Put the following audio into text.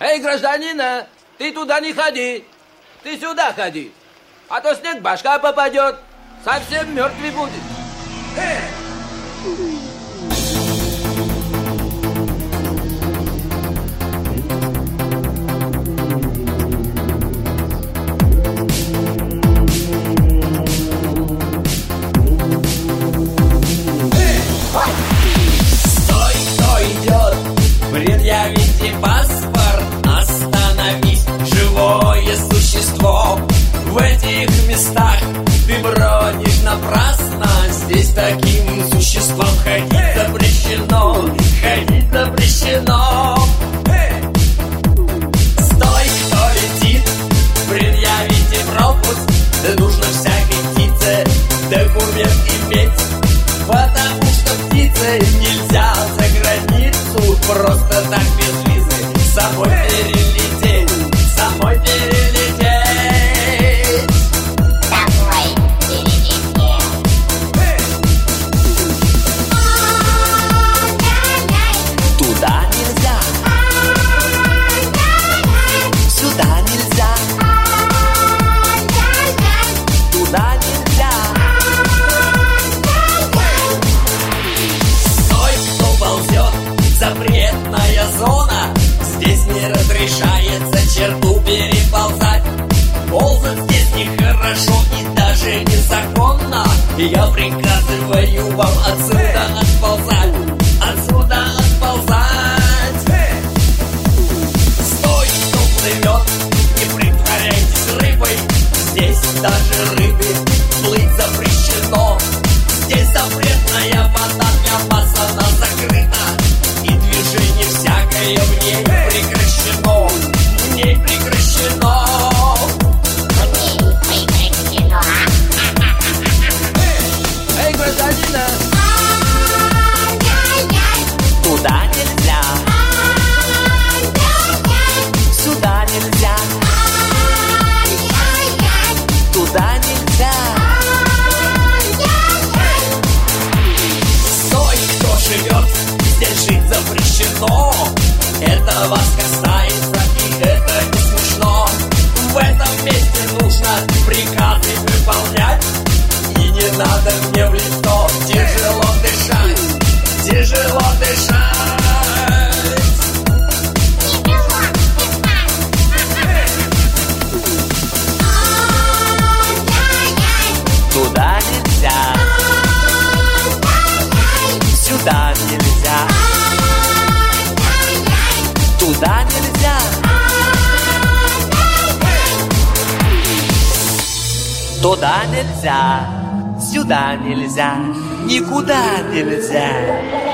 Эй, гражданина, ты туда не ходи. Ты сюда ходи. А то снег башка попадет. Совсем мертвый будет. Эй! Напрасно Здесь таким существам ходить запрещено Ходить запрещено. Стой, кто летит, предъявите пропуск. Да нужно всякой птице документ иметь Потому что птице нельзя за границу Просто так без визы самой перелететь разрешается черту переползать Ползать. Здесь нехорошо и даже незаконно. Я приказываю вам отсюда отползать Отсюда отползать. Стой, кто плывет, не притворяйтесь рыбой. Здесь даже рыбе прекращено В ней прекращено Это вас касается и это не смешно. В этом месте нужно приказы выполнять. И не надо мне в лицо тяжело дышать Тяжело дышать Туда нельзя. Туда нельзя Сюда нельзя Никуда нельзя